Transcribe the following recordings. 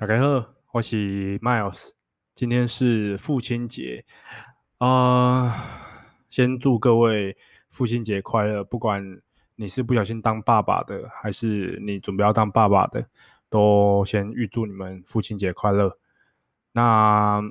大家好，我是 Miles，今天是父亲节啊、呃，先祝各位父亲节快乐。不管你是不小心当爸爸的，还是你准备要当爸爸的，都先预祝你们父亲节快乐。那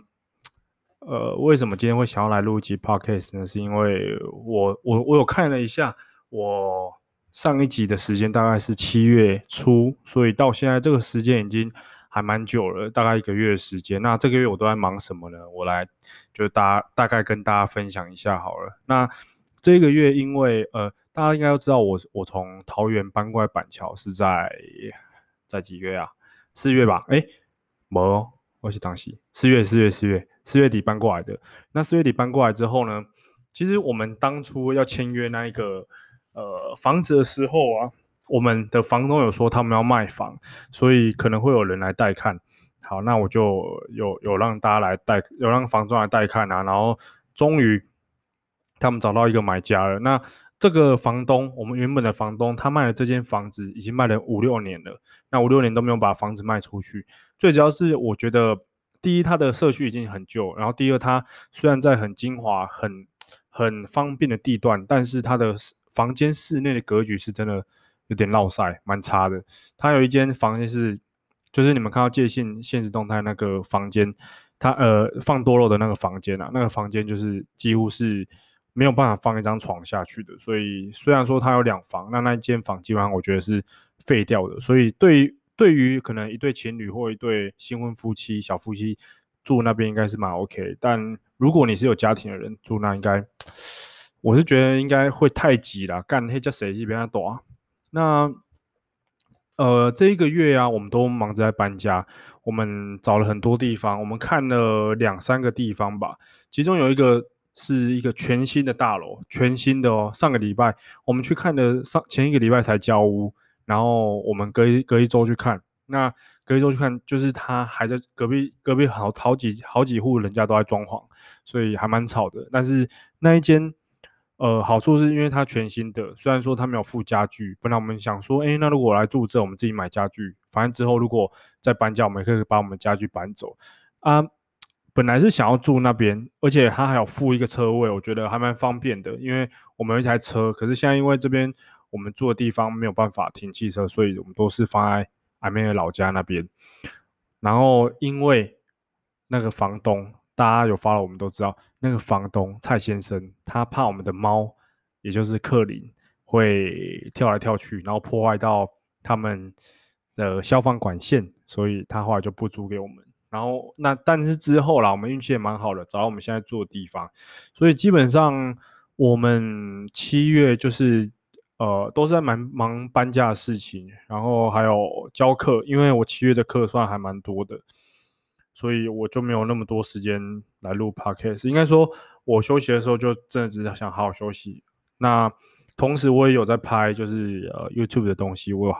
呃，为什么今天会想要来录一集 Podcast 呢？是因为我我我有看了一下，我上一集的时间大概是七月初，所以到现在这个时间已经。还蛮久了，大概一个月的时间。那这个月我都在忙什么呢？我来就大大概跟大家分享一下好了。那这个月因为呃，大家应该都知道我我从桃园搬过来板桥是在在几月啊？四月吧？诶，没有，我是当时四月四月四月四月底搬过来的。那四月底搬过来之后呢，其实我们当初要签约那一个呃房子的时候啊。我们的房东有说他们要卖房，所以可能会有人来带看。好，那我就有有让大家来带，有让房东来带看啊。然后终于他们找到一个买家了。那这个房东，我们原本的房东，他卖了这间房子已经卖了五六年了。那五六年都没有把房子卖出去。最主要是我觉得，第一，它的社区已经很旧，然后第二，它虽然在很精华、很很方便的地段，但是它的房间室内的格局是真的。有点落赛，蛮差的。他有一间房间是，就是你们看到借信限时动态那个房间，他呃放多肉的那个房间啊，那个房间就是几乎是没有办法放一张床下去的。所以虽然说他有两房，那那一间房基本上我觉得是废掉的。所以对于对于可能一对情侣或一对新婚夫妻、小夫妻住那边应该是蛮 OK。但如果你是有家庭的人住那，应该 我是觉得应该会太挤了，干那叫谁这边多。那，呃，这一个月啊，我们都忙着在搬家。我们找了很多地方，我们看了两三个地方吧。其中有一个是一个全新的大楼，全新的哦。上个礼拜我们去看的，上前一个礼拜才交屋，然后我们隔一隔一周去看。那隔一周去看，就是他还在隔壁，隔壁好好几好几户人家都在装潢，所以还蛮吵的。但是那一间。呃，好处是因为它全新的，虽然说它没有附家具。本来我们想说，哎，那如果我来住这，我们自己买家具，反正之后如果再搬家，我们也可以把我们家具搬走啊。本来是想要住那边，而且它还有附一个车位，我觉得还蛮方便的，因为我们有一台车。可是现在因为这边我们住的地方没有办法停汽车，所以我们都是放在阿妹的老家那边。然后因为那个房东。大家有发了我们都知道，那个房东蔡先生，他怕我们的猫，也就是克林，会跳来跳去，然后破坏到他们的消防管线，所以他后来就不租给我们。然后那但是之后啦，我们运气也蛮好的，找到我们现在住的地方，所以基本上我们七月就是呃都是在蛮忙搬家的事情，然后还有教课，因为我七月的课算还蛮多的。所以我就没有那么多时间来录 podcast。应该说，我休息的时候就真的只是想好好休息。那同时我也有在拍，就是呃 YouTube 的东西。我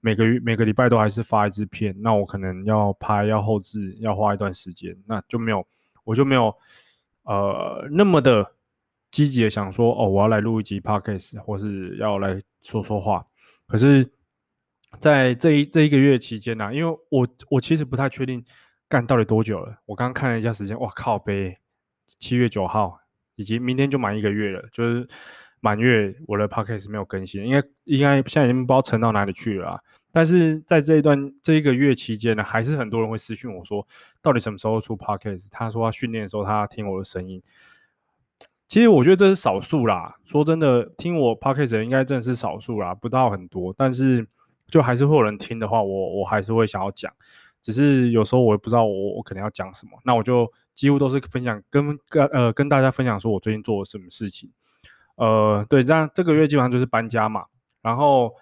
每个月每个礼拜都还是发一支片。那我可能要拍，要后置，要花一段时间。那就没有，我就没有呃那么的积极的想说，哦，我要来录一集 podcast，或是要来说说话。可是，在这一这一个月期间呢、因为我我其实不太确定。干到底多久了？我刚刚看了一下时间，哇靠呗，七月九号，以及明天就满一个月了，就是满月，我的 podcast 没有更新，应该应该现在已经不知道沉到哪里去了。但是在这一段这一个月期间呢，还是很多人会私讯我说，到底什么时候出 podcast？他说他训练的时候他听我的声音。其实我觉得这是少数啦，说真的，听我 podcast 的人应该真的是少数啦，不到很多，但是就还是会有人听的话，我我还是会想要讲。只是有时候我也不知道我我可能要讲什么，那我就几乎都是分享跟跟呃跟大家分享说我最近做了什么事情，呃对，这样这个月基本上就是搬家嘛，然后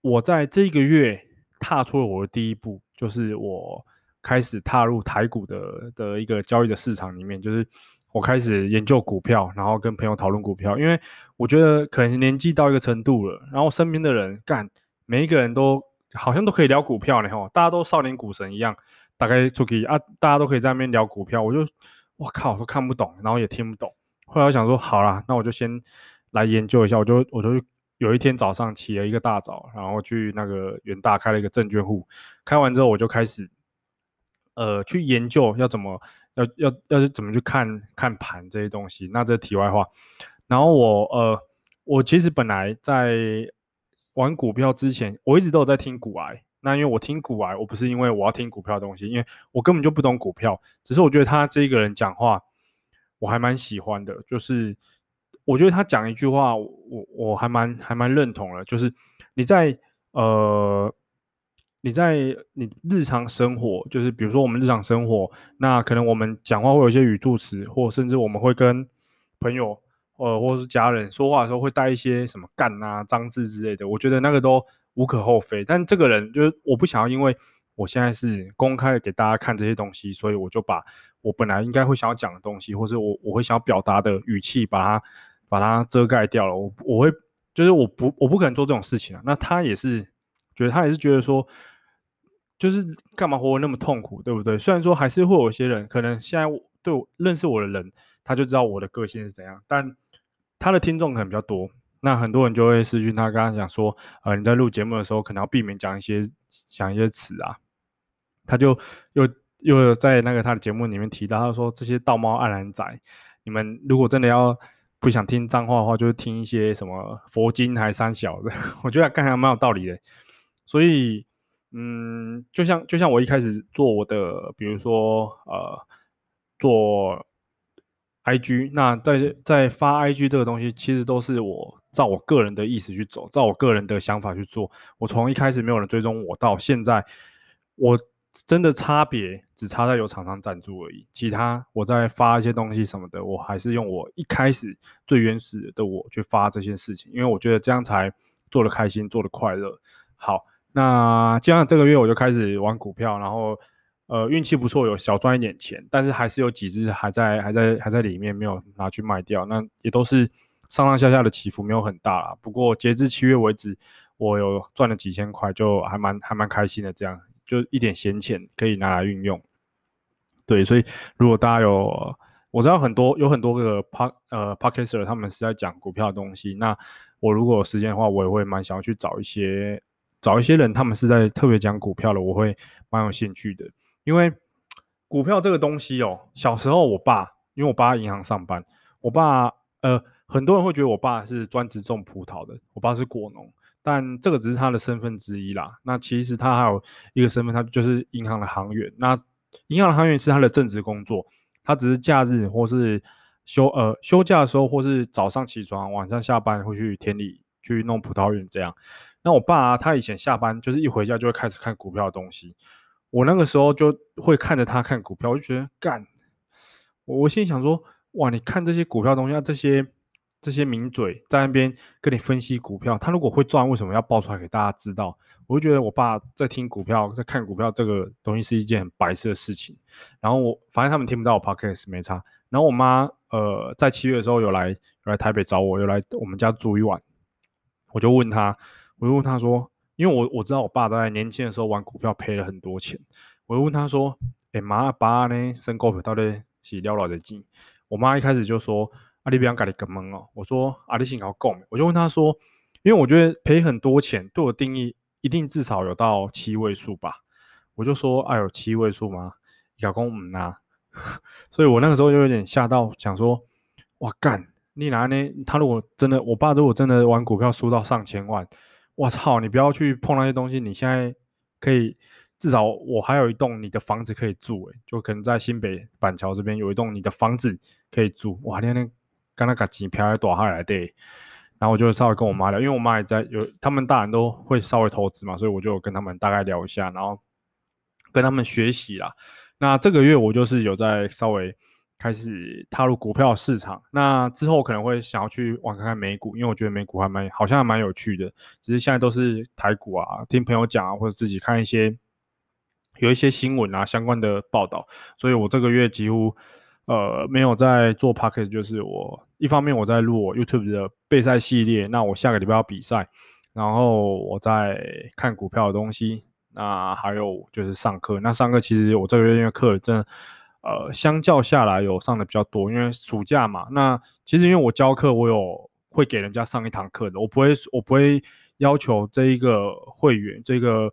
我在这个月踏出了我的第一步，就是我开始踏入台股的的一个交易的市场里面，就是我开始研究股票，然后跟朋友讨论股票，因为我觉得可能年纪到一个程度了，然后身边的人干每一个人都。好像都可以聊股票呢，吼，大家都少年股神一样，大概出去啊，大家都可以在那边聊股票，我就，我靠，我都看不懂，然后也听不懂。后来我想说，好啦，那我就先来研究一下，我就，我就有一天早上起了一个大早，然后去那个元大开了一个证券户，开完之后我就开始呃去研究要怎么要要要是怎么去看看盘这些东西。那这题外话，然后我呃我其实本来在玩股票之前，我一直都有在听股癌。那因为我听股癌，我不是因为我要听股票的东西，因为我根本就不懂股票，只是我觉得他这个人讲话我还蛮喜欢的，就是我觉得他讲一句话，我我还蛮还蛮认同的，就是你在呃你在你日常生活，就是比如说我们日常生活，那可能我们讲话会有一些语助词，或甚至我们会跟朋友呃或者是家人说话的时候会带一些什么干啊脏字之类的，我觉得那个都。无可厚非，但这个人就是我不想要，因为我现在是公开的给大家看这些东西，所以我就把我本来应该会想要讲的东西，或是我我会想要表达的语气，把它把它遮盖掉了。我我会就是我不我不可能做这种事情啊。那他也是觉得他也是觉得说，就是干嘛活那么痛苦，对不对？虽然说还是会有一些人可能现在对我认识我的人，他就知道我的个性是怎样，但他的听众可能比较多。那很多人就会私讯他，刚刚讲说，呃，你在录节目的时候可能要避免讲一些讲一些词啊。他就又又在那个他的节目里面提到，他说这些道貌岸然仔，你们如果真的要不想听脏话的话，就听一些什么佛经还三小的。我觉得刚才蛮有道理的。所以，嗯，就像就像我一开始做我的，比如说呃，做 IG，那在在发 IG 这个东西，其实都是我。照我个人的意思去走，照我个人的想法去做。我从一开始没有人追踪我，到现在，我真的差别只差在有厂商赞助而已。其他我在发一些东西什么的，我还是用我一开始最原始的我去发这些事情，因为我觉得这样才做得开心，做得快乐。好，那这样这个月我就开始玩股票，然后呃运气不错，有小赚一点钱，但是还是有几只还在还在还在里面没有拿去卖掉，那也都是。上上下下的起伏没有很大啦，不过截至七月为止，我有赚了几千块，就还蛮还蛮开心的。这样就一点闲钱可以拿来运用。对，所以如果大家有，我知道很多有很多个 po 呃 Podcaster 他们是在讲股票的东西。那我如果有时间的话，我也会蛮想要去找一些找一些人，他们是在特别讲股票的，我会蛮有兴趣的。因为股票这个东西哦，小时候我爸，因为我爸在银行上班，我爸呃。很多人会觉得我爸是专职种葡萄的，我爸是果农，但这个只是他的身份之一啦。那其实他还有一个身份，他就是银行的行员。那银行的行员是他的正职工作，他只是假日或是休呃休假的时候，或是早上起床、晚上下班会去田里去弄葡萄园这样。那我爸，他以前下班就是一回家就会开始看股票的东西，我那个时候就会看着他看股票，我就觉得干，我我心里想说，哇，你看这些股票东西啊，这些。这些名嘴在那边跟你分析股票，他如果会赚，为什么要爆出来给大家知道？我就觉得我爸在听股票，在看股票这个东西是一件很白痴的事情。然后我反正他们听不到我 podcast 没差。然后我妈呃在七月的时候有来有来台北找我，有来我们家住一晚。我就问他，我就问他说，因为我我知道我爸在年轻的时候玩股票赔了很多钱，我就问他说，哎妈爸呢，升股票到底是了多少钱？我妈一开始就说。阿里比昂改了一个门哦，我说阿里幸好够，我就问他说，因为我觉得赔很多钱，对我定义一定至少有到七位数吧，我就说哎有七位数吗？小公唔拿，所以我那个时候就有点吓到，想说哇干，你拿呢？他如果真的，我爸如果真的玩股票输到上千万，我操，你不要去碰那些东西，你现在可以。至少我还有一栋你的房子可以住，诶，就可能在新北板桥这边有一栋你的房子可以住，哇，天天。刚那个机票还多下来的，然后我就稍微跟我妈聊，因为我妈也在有，他们大人都会稍微投资嘛，所以我就跟他们大概聊一下，然后跟他们学习啦。那这个月我就是有在稍微开始踏入股票市场，那之后可能会想要去玩看看美股，因为我觉得美股还蛮好像还蛮有趣的，只是现在都是台股啊，听朋友讲啊，或者自己看一些有一些新闻啊相关的报道，所以我这个月几乎。呃，没有在做 podcast，就是我一方面我在录 YouTube 的备赛系列，那我下个礼拜要比赛，然后我在看股票的东西，那还有就是上课，那上课其实我这个月因为课真的，呃，相较下来有上的比较多，因为暑假嘛，那其实因为我教课，我有会给人家上一堂课的，我不会我不会要求这一个会员这个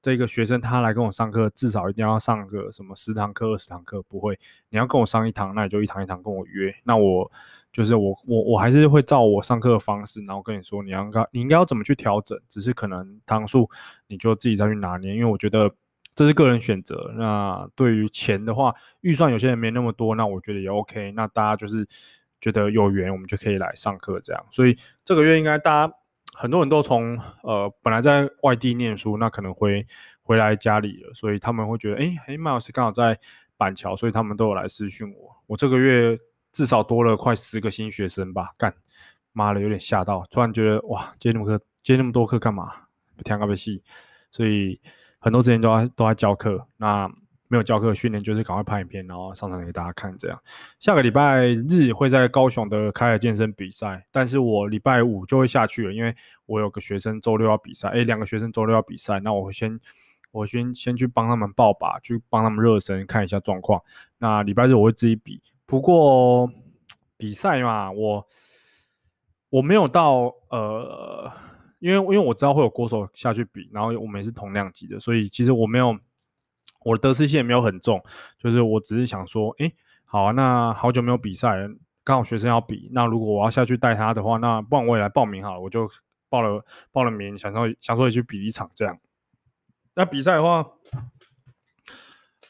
这个学生他来跟我上课，至少一定要上个什么十堂课、二十堂课，不会。你要跟我上一堂，那你就一堂一堂跟我约。那我就是我我我还是会照我上课的方式，然后跟你说你要该你应该要怎么去调整，只是可能堂数你就自己再去拿捏，因为我觉得这是个人选择。那对于钱的话，预算有些人没那么多，那我觉得也 OK。那大家就是觉得有缘，我们就可以来上课这样。所以这个月应该大家。很多人都从呃本来在外地念书，那可能会回来家里了，所以他们会觉得，哎，哎，麦老师刚好在板桥，所以他们都有来私讯我。我这个月至少多了快十个新学生吧，干，妈的，有点吓到，突然觉得哇，接那么课，接那么多课干嘛？不听个屁戏，所以很多之前都在都在教课，那。没有教课训练，就是赶快拍影片，然后上传给大家看。这样，下个礼拜日会在高雄的开了健身比赛，但是我礼拜五就会下去了，因为我有个学生周六要比赛，诶，两个学生周六要比赛，那我会先我先先去帮他们报吧，去帮他们热身，看一下状况。那礼拜日我会自己比，不过比赛嘛，我我没有到呃，因为因为我知道会有国手下去比，然后我们也是同量级的，所以其实我没有。我的得失心也没有很重，就是我只是想说，诶，好啊，那好久没有比赛了，刚好学生要比，那如果我要下去带他的话，那不然我也来报名好了，我就报了报了名，想说想说也去比一场这样。那比赛的话，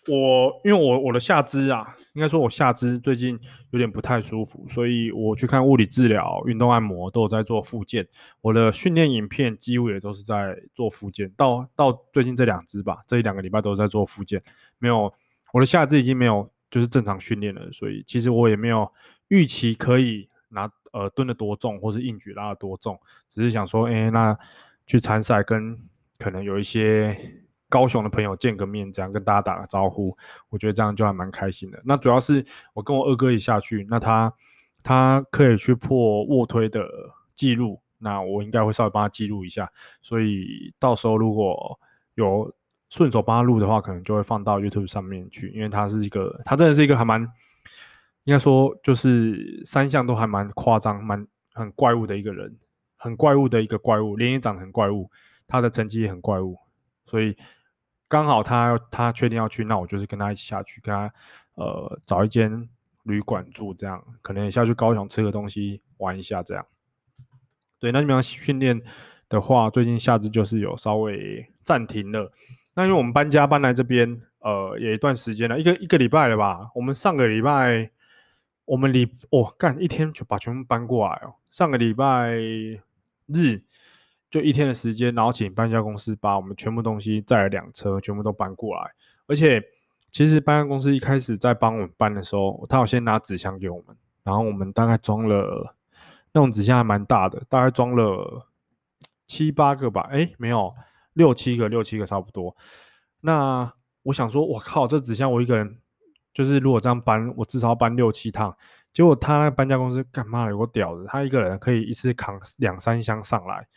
我因为我我的下肢啊。应该说，我下肢最近有点不太舒服，所以我去看物理治疗、运动按摩，都有在做复健。我的训练影片几乎也都是在做复健，到到最近这两支吧，这一两个礼拜都在做复健。没有，我的下肢已经没有就是正常训练了，所以其实我也没有预期可以拿呃蹲的多重，或是硬举拉的多重，只是想说，哎，那去参赛跟可能有一些。高雄的朋友见个面，这样跟大家打个招呼，我觉得这样就还蛮开心的。那主要是我跟我二哥一下去，那他他可以去破卧推的记录，那我应该会稍微帮他记录一下。所以到时候如果有顺手帮他录的话，可能就会放到 YouTube 上面去，因为他是一个，他真的是一个还蛮应该说就是三项都还蛮夸张、蛮很怪物的一个人，很怪物的一个怪物，脸也长得很怪物，他的成绩也很怪物，所以。刚好他他确定要去，那我就是跟他一起下去，跟他呃找一间旅馆住，这样可能也下去高雄吃个东西玩一下，这样。对，那你们要训练的话，最近下肢就是有稍微暂停了。那因为我们搬家搬来这边，呃，也一段时间了，一个一个礼拜了吧。我们上个礼拜，我们礼哦干一天就把全部搬过来哦。上个礼拜日。就一天的时间，然后请搬家公司把我们全部东西载了两车，全部都搬过来。而且，其实搬家公司一开始在帮我们搬的时候，他有先拿纸箱给我们，然后我们大概装了那种纸箱还蛮大的，大概装了七八个吧。诶，没有，六七个，六七个差不多。那我想说，我靠，这纸箱我一个人，就是如果这样搬，我至少要搬六七趟。结果他那搬家公司干嘛有个屌的，他一个人可以一次扛两三箱上来。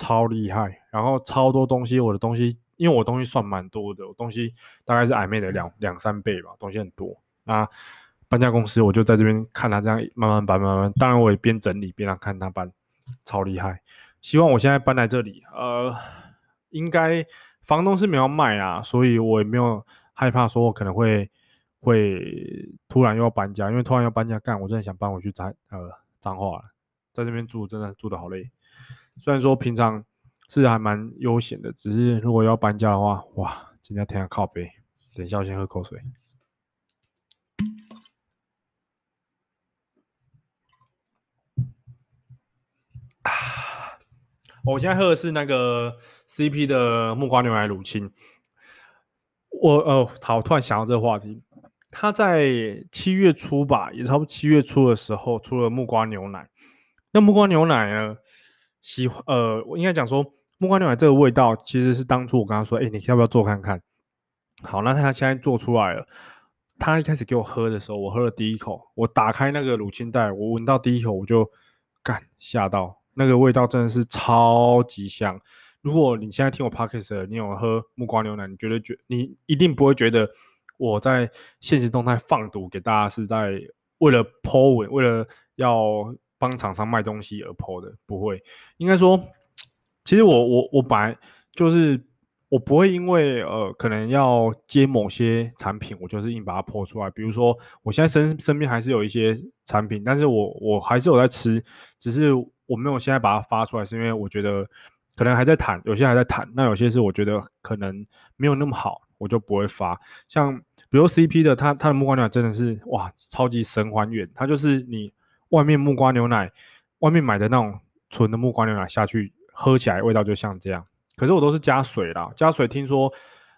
超厉害，然后超多东西，我的东西，因为我东西算蛮多的，我东西大概是矮妹的两两三倍吧，东西很多。那搬家公司我就在这边看他这样慢慢搬，慢慢，当然我也边整理边来看他搬，超厉害。希望我现在搬来这里，呃，应该房东是没有卖啊，所以我也没有害怕说我可能会会突然又要搬家，因为突然要搬家干，我真的想搬回去在呃脏话了，在这边住真的住的好累。虽然说平常是还蛮悠闲的，只是如果要搬家的话，哇，今天天要靠北。等一下，我先喝口水。啊，我现在喝的是那个 CP 的木瓜牛奶乳清。我哦，好，突然想到这个话题，他在七月初吧，也差不多七月初的时候出了木瓜牛奶。那木瓜牛奶呢？喜欢呃，我应该讲说木瓜牛奶这个味道，其实是当初我跟他说，哎、你要不要做看看？好，那他现在做出来了。他一开始给我喝的时候，我喝了第一口，我打开那个乳清袋，我闻到第一口我就干吓到，那个味道真的是超级香。如果你现在听我 podcast，你有喝木瓜牛奶，你觉得觉你一定不会觉得我在现实动态放毒给大家是在为了 po 文，为了要。帮厂商卖东西而 po 的不会，应该说，其实我我我本来就是我不会因为呃可能要接某些产品，我就是硬把它 po 出来。比如说，我现在身身边还是有一些产品，但是我我还是有在吃，只是我没有现在把它发出来，是因为我觉得可能还在谈，有些还在谈。那有些是我觉得可能没有那么好，我就不会发。像比如 CP 的，它它的木瓜牛奶真的是哇，超级神还原，它就是你外面木瓜牛奶，外面买的那种纯的木瓜牛奶下去喝起来味道就像这样。可是我都是加水啦，加水听说，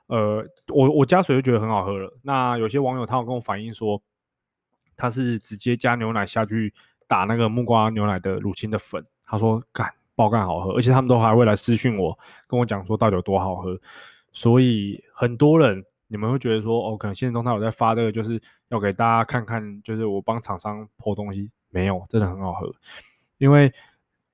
呃，我我加水就觉得很好喝了。那有些网友他有跟我反映说，他是直接加牛奶下去打那个木瓜牛奶的乳清的粉，他说干爆干好喝，而且他们都还会来私讯我，跟我讲说到底有多好喝。所以很多人你们会觉得说，哦，可能现实中他有在发这个，就是要给大家看看，就是我帮厂商 po 东西，没有，真的很好喝，因为。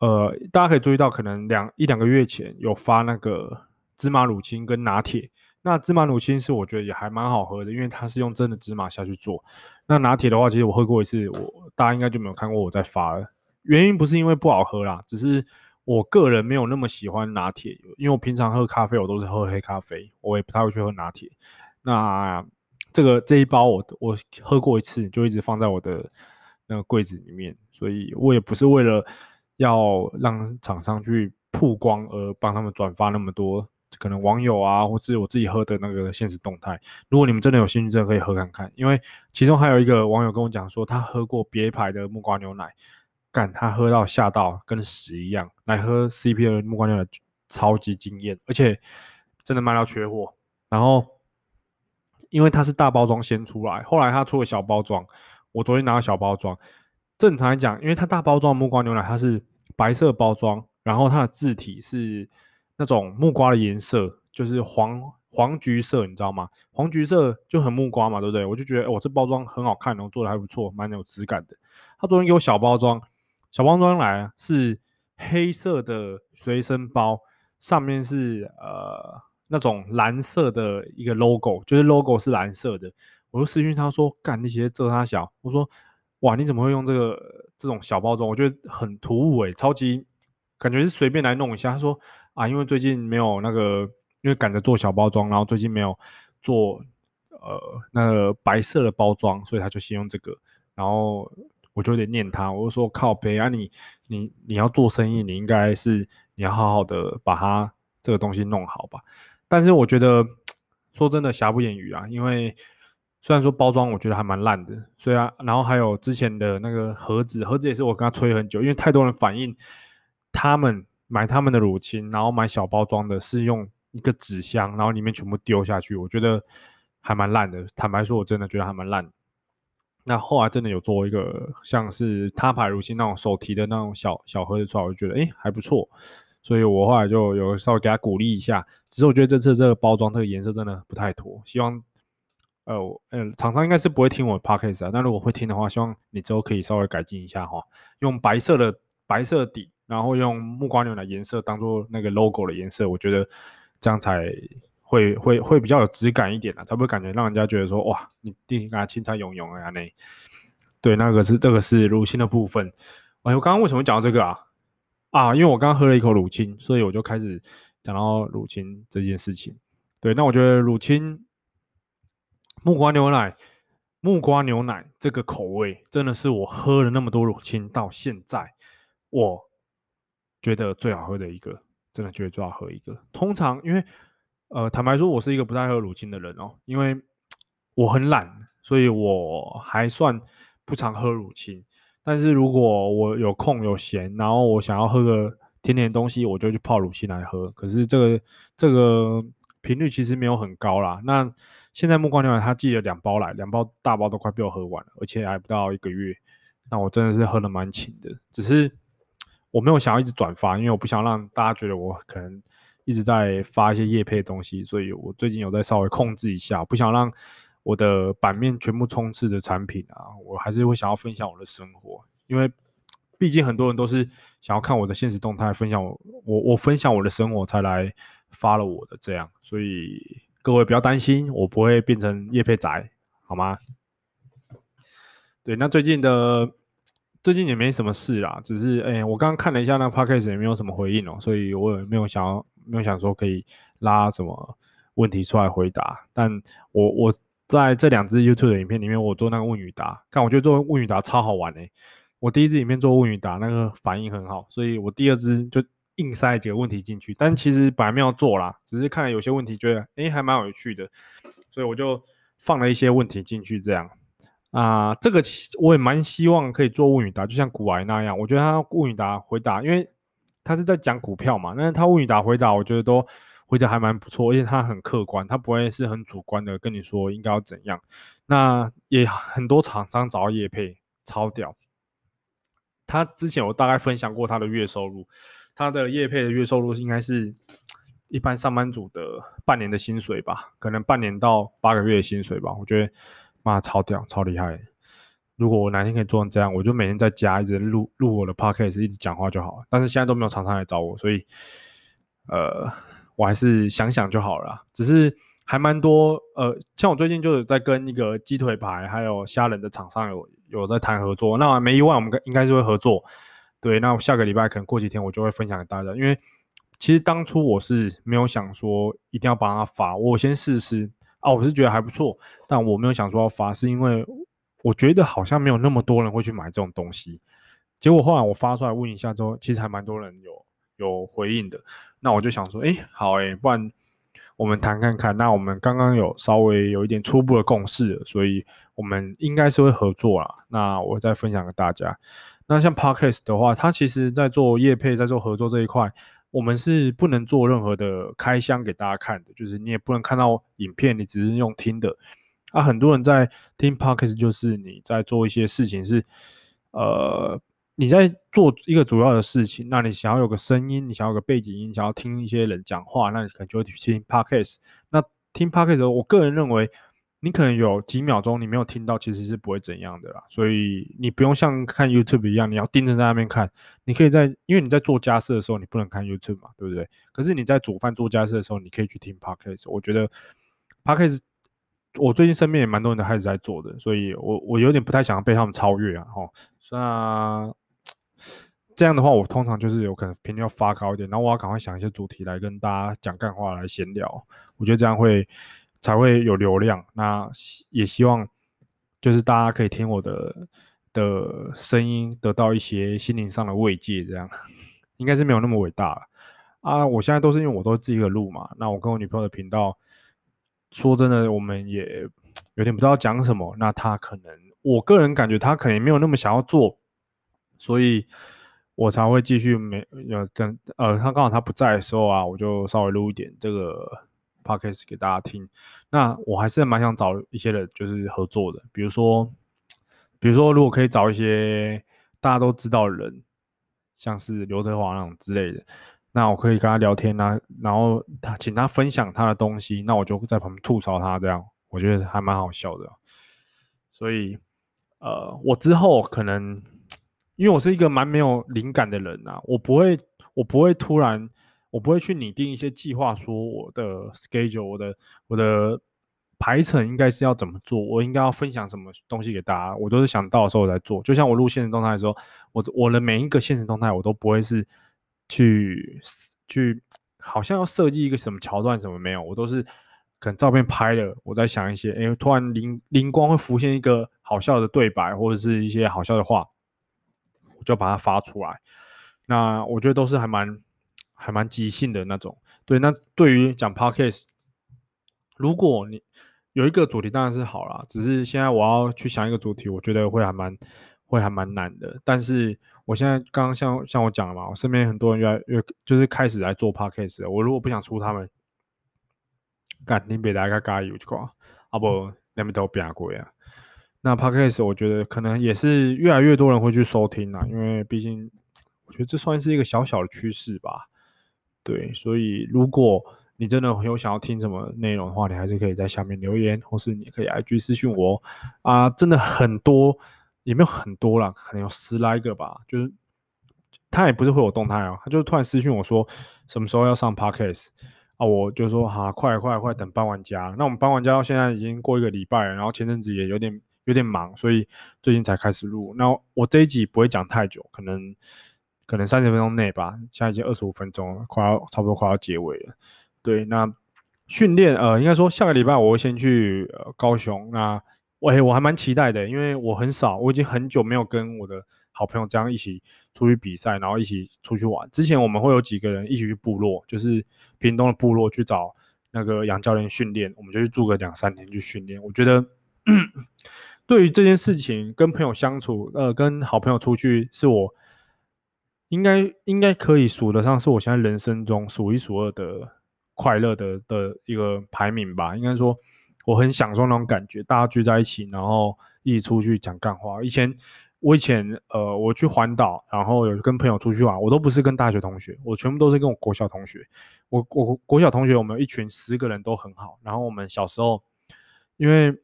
呃，大家可以注意到，可能两一两个月前有发那个芝麻乳清跟拿铁。那芝麻乳清是我觉得也还蛮好喝的，因为它是用真的芝麻下去做。那拿铁的话，其实我喝过一次，我大家应该就没有看过我在发了。原因不是因为不好喝啦，只是我个人没有那么喜欢拿铁，因为我平常喝咖啡我都是喝黑咖啡，我也不太会去喝拿铁。那这个这一包我我喝过一次，就一直放在我的那个柜子里面，所以我也不是为了。要让厂商去曝光，而帮他们转发那么多，可能网友啊，或是我自己喝的那个现实动态。如果你们真的有兴趣，真的可以喝看看。因为其中还有一个网友跟我讲说，他喝过别牌的木瓜牛奶，干他喝到吓到跟屎一样。来喝 CP 的木瓜牛奶超级惊艳，而且真的卖到缺货。然后因为它是大包装先出来，后来他出了小包装，我昨天拿到小包装。正常来讲，因为它大包装木瓜牛奶，它是白色包装，然后它的字体是那种木瓜的颜色，就是黄黄橘色，你知道吗？黄橘色就很木瓜嘛，对不对？我就觉得，我、哦、这包装很好看，然后做的还不错，蛮有质感的。他昨天给我小包装，小包装来，是黑色的随身包，上面是呃那种蓝色的一个 logo，就是 logo 是蓝色的。我就私讯他说，干那些遮他小，我说。哇，你怎么会用这个这种小包装？我觉得很突兀诶，超级感觉是随便来弄一下。他说啊，因为最近没有那个，因为赶着做小包装，然后最近没有做呃那个白色的包装，所以他就先用这个。然后我就有点念他，我就说靠北啊你，你你你要做生意，你应该是你要好好的把它这个东西弄好吧。但是我觉得 说真的，瑕不掩瑜啊，因为。虽然说包装我觉得还蛮烂的，虽然然后还有之前的那个盒子，盒子也是我跟他催很久，因为太多人反映他们买他们的乳清，然后买小包装的是用一个纸箱，然后里面全部丢下去，我觉得还蛮烂的。坦白说，我真的觉得还蛮烂。那后来真的有做一个像是他牌乳清那种手提的那种小小盒子出来，我就觉得诶还不错，所以我后来就有稍微给他鼓励一下。只是我觉得这次这个包装这个颜色真的不太妥，希望。呃，呃，厂商应该是不会听我的 podcast 啊。那如果会听的话，希望你之后可以稍微改进一下哈。用白色的白色底，然后用木瓜牛奶颜色当做那个 logo 的颜色，我觉得这样才会会会比较有质感一点啊，才不会感觉让人家觉得说哇，你定啊青菜永永啊那。对，那个是这个是乳清的部分。哎，我刚刚为什么讲到这个啊？啊，因为我刚刚喝了一口乳清，所以我就开始讲到乳清这件事情。对，那我觉得乳清。木瓜牛奶，木瓜牛奶这个口味真的是我喝了那么多乳清到现在，我觉得最好喝的一个，真的觉得最好喝一个。通常因为，呃，坦白说，我是一个不太喝乳清的人哦，因为我很懒，所以我还算不常喝乳清。但是如果我有空有闲，然后我想要喝个甜甜的东西，我就去泡乳清来喝。可是这个这个频率其实没有很高啦。那现在木瓜牛奶他寄了两包来，两包大包都快被我喝完了，而且还不到一个月。那我真的是喝的蛮勤的，只是我没有想要一直转发，因为我不想让大家觉得我可能一直在发一些叶配的东西，所以我最近有在稍微控制一下，不想让我的版面全部充斥着产品啊，我还是会想要分享我的生活，因为毕竟很多人都是想要看我的现实动态，分享我我我分享我的生活才来发了我的这样，所以。各位不要担心，我不会变成叶配仔，好吗？对，那最近的最近也没什么事啦，只是哎、我刚刚看了一下那个 podcast 也没有什么回应哦，所以我也没有想要没有想说可以拉什么问题出来回答。但我我在这两支 YouTube 的影片里面，我做那个问与答，看我觉得做问与答超好玩诶、我第一支影片做问与答，那个反应很好，所以我第二支就硬塞几个问题进去。但其实本来没有做啦，只是看了有些问题觉得诶还蛮有趣的，所以我就放了一些问题进去这样。啊、这个我也蛮希望可以做问与答，就像股癌那样。我觉得他问与答回答，因为他是在讲股票嘛，但是他问与答回答，我觉得都回答还蛮不错，而且他很客观，他不会是很主观的跟你说应该要怎样。那也很多厂商找业配，超屌。他之前我大概分享过他的月收入，他的业配的月收入应该是一般上班族的半年的薪水吧，可能半年到八个月的薪水吧，我觉得。妈超屌，超厉害！如果我哪天可以做成这样，我就每天在家一直录录我的 podcast，一直讲话就好了。但是现在都没有厂商来找我，所以呃，我还是想想就好了。只是还蛮多呃，像我最近就是在跟一个鸡腿排还有虾仁的厂商有有在谈合作，那没意外我们应该是会合作。对，那下个礼拜可能过几天我就会分享给大家，因为其实当初我是没有想说一定要帮他发，我先试试。啊，我是觉得还不错，但我没有想说要发，是因为我觉得好像没有那么多人会去买这种东西。结果后来我发出来问一下之后，其实还蛮多人有有回应的。那我就想说，哎，好哎，不然我们谈看看。那我们刚刚有稍微有一点初步的共识，所以我们应该是会合作啦。那我再分享给大家。那像 Podcast 的话，它其实在做业配，在做合作这一块。我们是不能做任何的开箱给大家看的，就是你也不能看到影片，你只是用听的。啊，很多人在听 Podcast，就是你在做一些事情是，呃，你在做一个主要的事情，那你想要有个声音，你想要有个背景音，想要听一些人讲话，那你可能就会去听 Podcast。那听 Podcast，我个人认为。你可能有几秒钟你没有听到，其实是不会怎样的啦，所以你不用像看 YouTube 一样，你要盯着在那边看。你可以在，因为你在做家事的时候，你不能看 YouTube 嘛，对不对？可是你在煮饭做家事的时候，你可以去听 Podcast。我觉得 Podcast，我最近身边也蛮多人都开始在做的，所以我我有点不太想要被他们超越啊，吼。那这样的话，我通常就是有可能频率要发高一点，然后我要赶快想一些主题来跟大家讲干话来闲聊。我觉得这样会。才会有流量，那也希望就是大家可以听我的的声音，得到一些心灵上的慰藉，这样 应该是没有那么伟大了啊！我现在都是因为我都自己录嘛，那我跟我女朋友的频道，说真的，我们也有点不知道讲什么，那她可能，我个人感觉她可能没有那么想要做，所以我才会继续没有等呃，她刚好她不在的时候啊，我就稍微录一点这个。Podcast 给大家听，那我还是蛮想找一些人，就是合作的，比如说，比如说，如果可以找一些大家都知道的人，像是刘德华那种之类的，那我可以跟他聊天啊，然后他请他分享他的东西，那我就在旁边吐槽他，这样我觉得还蛮好笑的。所以，呃，我之后可能，因为我是一个蛮没有灵感的人啊，我不会，我不会突然。我不会去拟定一些计划，说我的 schedule，我的我的排程应该是要怎么做，我应该要分享什么东西给大家，我都是想到的时候我再做。就像我录现实动态的时候，我我的每一个现实动态，我都不会是去去好像要设计一个什么桥段什么没有，我都是可能照片拍了，我在想一些，哎，突然灵灵光会浮现一个好笑的对白或者是一些好笑的话，我就把它发出来。那我觉得都是还蛮。还蛮即兴的那种，对。那对于讲 podcast，如果你有一个主题当然是好啦，只是现在我要去想一个主题，我觉得会还蛮会还蛮难的。但是我现在刚刚像像我讲了嘛，我身边很多人越来越就是开始来做 podcast，我如果不想出他们，干你别来个加油就好，啊不那边都变贵啊。那 podcast 我觉得可能也是越来越多人会去收听啦，因为毕竟我觉得这算是一个小小的趋势吧。对，所以如果你真的有想要听什么内容的话，你还是可以在下面留言，或是你可以 IG 私信我啊，真的很多，也没有很多啦，可能有十来个吧。就是他也不是会有动态哦，他就突然私信我说什么时候要上 Podcast 啊，我就说哈、啊，快快快，等搬完家。那我们搬完家到现在已经过一个礼拜了，然后前阵子也有点有点忙，所以最近才开始录。那我这一集不会讲太久，可能。可能三十分钟内吧，现在已经二十五分钟了，快要差不多快要结尾了。对，那训练呃，应该说下个礼拜我会先去、高雄。那我、欸、我还蛮期待的，因为我很少，我已经很久没有跟我的好朋友这样一起出去比赛，然后一起出去玩。之前我们会有几个人一起去部落，就是屏东的部落去找那个杨教练训练，我们就去住个两三天去训练。我觉得 对于这件事情，跟朋友相处，呃，跟好朋友出去，是我应该应该可以数得上是我现在人生中数一数二的快乐的的一个排名吧。应该说。我很享受那种感觉，大家聚在一起，然后一起出去讲干话。以前我以前呃，我去环岛，然后有跟朋友出去玩，我都不是跟大学同学，我全部都是跟我国小同学。我我国小同学，我们一群十个人都很好。然后我们小时候，因为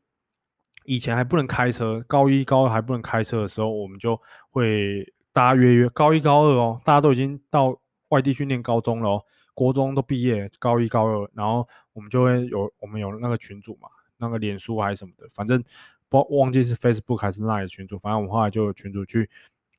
以前还不能开车，高一高二还不能开车的时候，我们就会大家约约，高一高二哦，大家都已经到外地去念高中了哦。国中都毕业，高一高二，然后我们就会有我们有那个群组嘛，那个脸书还是什么的，反正不忘记是 Facebook 还是 Line 群组，反正我们后来就有群组去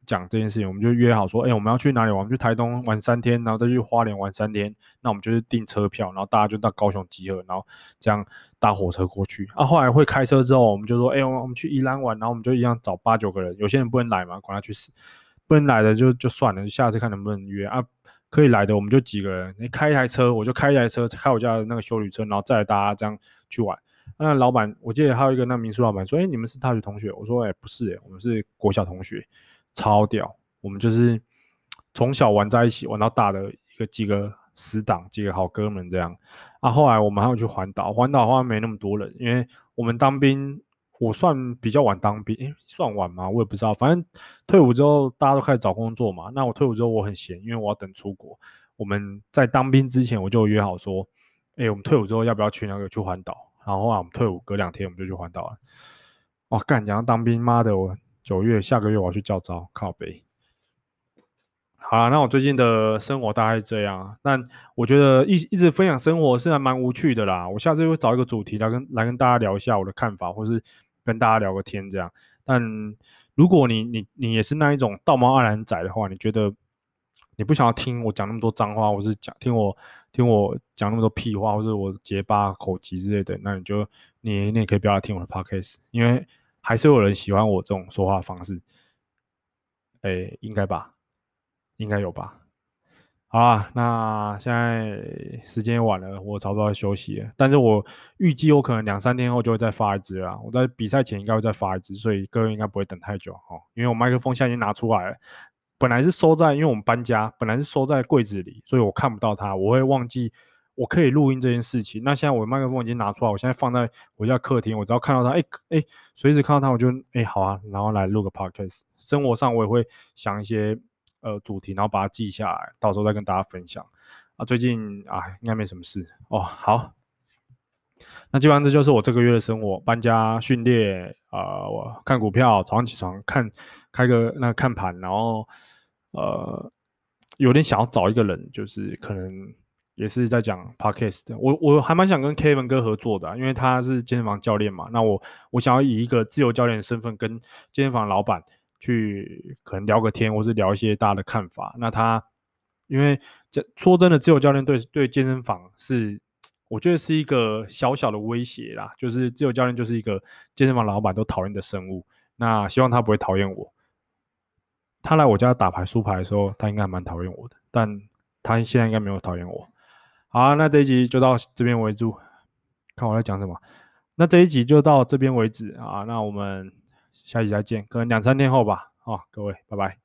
讲这件事情，我们就约好说，哎，我们要去哪里玩？我们去台东玩三天，然后再去花莲玩三天，那我们就是订车票，然后大家就到高雄集合，然后这样搭火车过去。啊，后来会开车之后，我们就说，哎，我们去宜兰玩，然后我们就一样找八九个人，有些人不能来嘛，管他去死，不能来的就就算了，下次看能不能约啊。可以来的我们就几个人，你开一台车，我就开一台车，开我家的那个休旅车，然后再大家这样去玩。那老板，我记得还有一个那民宿老板说：“哎，你们是大学同学？”我说：“哎，不是，哎，我们是国小同学，超屌。我们就是从小玩在一起，玩到大的一个几个死党，几个好哥们这样。啊，后来我们还要去环岛，环岛的话没那么多人，因为我们当兵。”我算比较晚当兵，算晚吗？我也不知道。反正退伍之后，大家都开始找工作嘛。那我退伍之后，我很闲，因为我要等出国。我们在当兵之前，我就约好说，哎，我们退伍之后要不要去那个去环岛？然后啊我们退伍隔两天，我们就去环岛了。哇，干，讲到当兵，妈的，我九月下个月我要去教招，靠北。好啦，那我最近的生活大概是这样。但我觉得一一直分享生活是还蛮无趣的啦。我下次会找一个主题来跟来跟大家聊一下我的看法，或是。跟大家聊个天这样，但如果你你你也是那一种道貌岸然仔的话，你觉得你不想要听我讲那么多脏话，或是讲听我听我讲那么多屁话，或者我结巴口疾之类的，那你就你你也可以不要听我的 podcast，因为还是有人喜欢我这种说话方式，哎、应该吧，应该有吧。好啊，那现在时间晚了，我差不多要休息了。但是我预计我可能两三天后就会再发一支啦。我在比赛前应该会再发一支，所以各位应该不会等太久哦。因为我麦克风现在已经拿出来了，本来是收在，因为我们搬家，本来是收在柜子里，所以我看不到它，我会忘记我可以录音这件事情。那现在我的麦克风已经拿出来，我现在放在我家客厅，我只要看到它，哎、欸、哎，随、时看到它，我就哎、好啊，然后来录个 podcast。生活上我也会想一些。呃，主题，然后把它记下来，到时候再跟大家分享。啊，最近啊，应该没什么事哦。好，那基本上这就是我这个月的生活：搬家、训练，呃，我看股票，早上起床看，开个那个看盘，然后呃，有点想要找一个人，就是可能也是在讲 podcast。我我还蛮想跟 Kevin 哥合作的，因为他是健身房教练嘛。那我我想要以一个自由教练的身份跟健身房老板。去可能聊个天，或是聊一些大家的看法。那他，因为这说真的，自由教练对对健身房是，我觉得是一个小小的威胁啦。就是自由教练就是一个健身房老板都讨厌的生物。那希望他不会讨厌我。他来我家打牌输牌的时候，他应该蛮讨厌我的，但他现在应该没有讨厌我。好啊，那这一集就到这边为止。看我在讲什么？那这一集就到这边为止啊。那我们。下期再见，可能两三天后吧。好，各位，拜拜。